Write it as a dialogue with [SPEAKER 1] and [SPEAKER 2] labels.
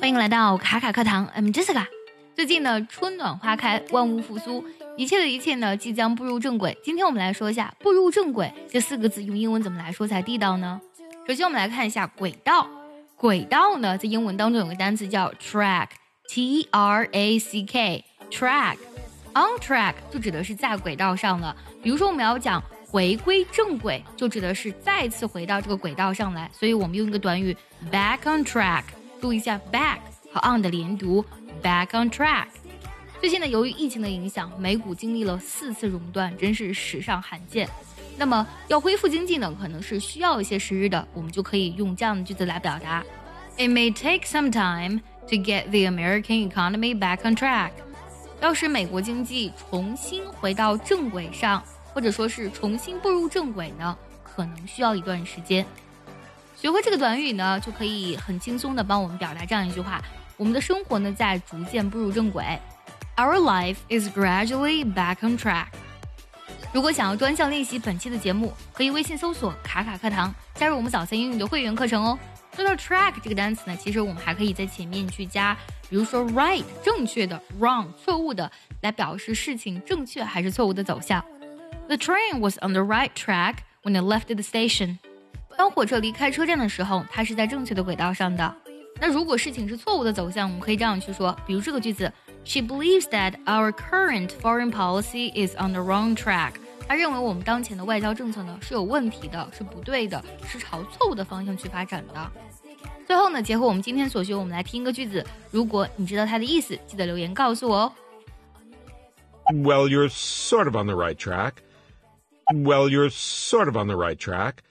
[SPEAKER 1] 欢迎来到卡卡课堂，I'm Jessica。最近呢，春暖花开，万物复苏，一切的一切呢，即将步入正轨。今天我们来说一下“步入正轨”这四个字用英文怎么来说才地道呢？首先，我们来看一下轨道。轨道呢，在英文当中有个单词叫 track，T R A C K，track。On track 就指的是在轨道上了。比如说，我们要讲回归正轨，就指的是再次回到这个轨道上来。所以我们用一个短语 back on track。注意一下 back 和 on 的连读，back on track。最近呢，由于疫情的影响，美股经历了四次熔断，真是史上罕见。那么要恢复经济呢，可能是需要一些时日的，我们就可以用这样的句子来表达：It may take some time to get the American economy back on track。要使美国经济重新回到正轨上，或者说是重新步入正轨呢，可能需要一段时间。学会这个短语呢，就可以很轻松的帮我们表达这样一句话：我们的生活呢在逐渐步入正轨。Our life is gradually back on track。如果想要专项练习本期的节目，可以微信搜索“卡卡课堂”，加入我们早餐英语的会员课程哦。说到 track 这个单词呢，其实我们还可以在前面去加，比如说 right 正确的，wrong 错误的，来表示事情正确还是错误的走向。The train was on the right track when it left the station。当火车离开车站的时候，它是在正确的轨道上的。那如果事情是错误的走向，我们可以这样去说，比如这个句子：She believes that our current foreign policy is on the wrong track。她认为我们当前的外交政策呢是有问题的，是不对的，是朝错误的方向去发展的。最后呢，结合我们今天所学，我们来听一个句子。如果你知道它的意思，记得留言告诉我哦。
[SPEAKER 2] Well, you're sort of on the right track. Well, you're sort of on the right track.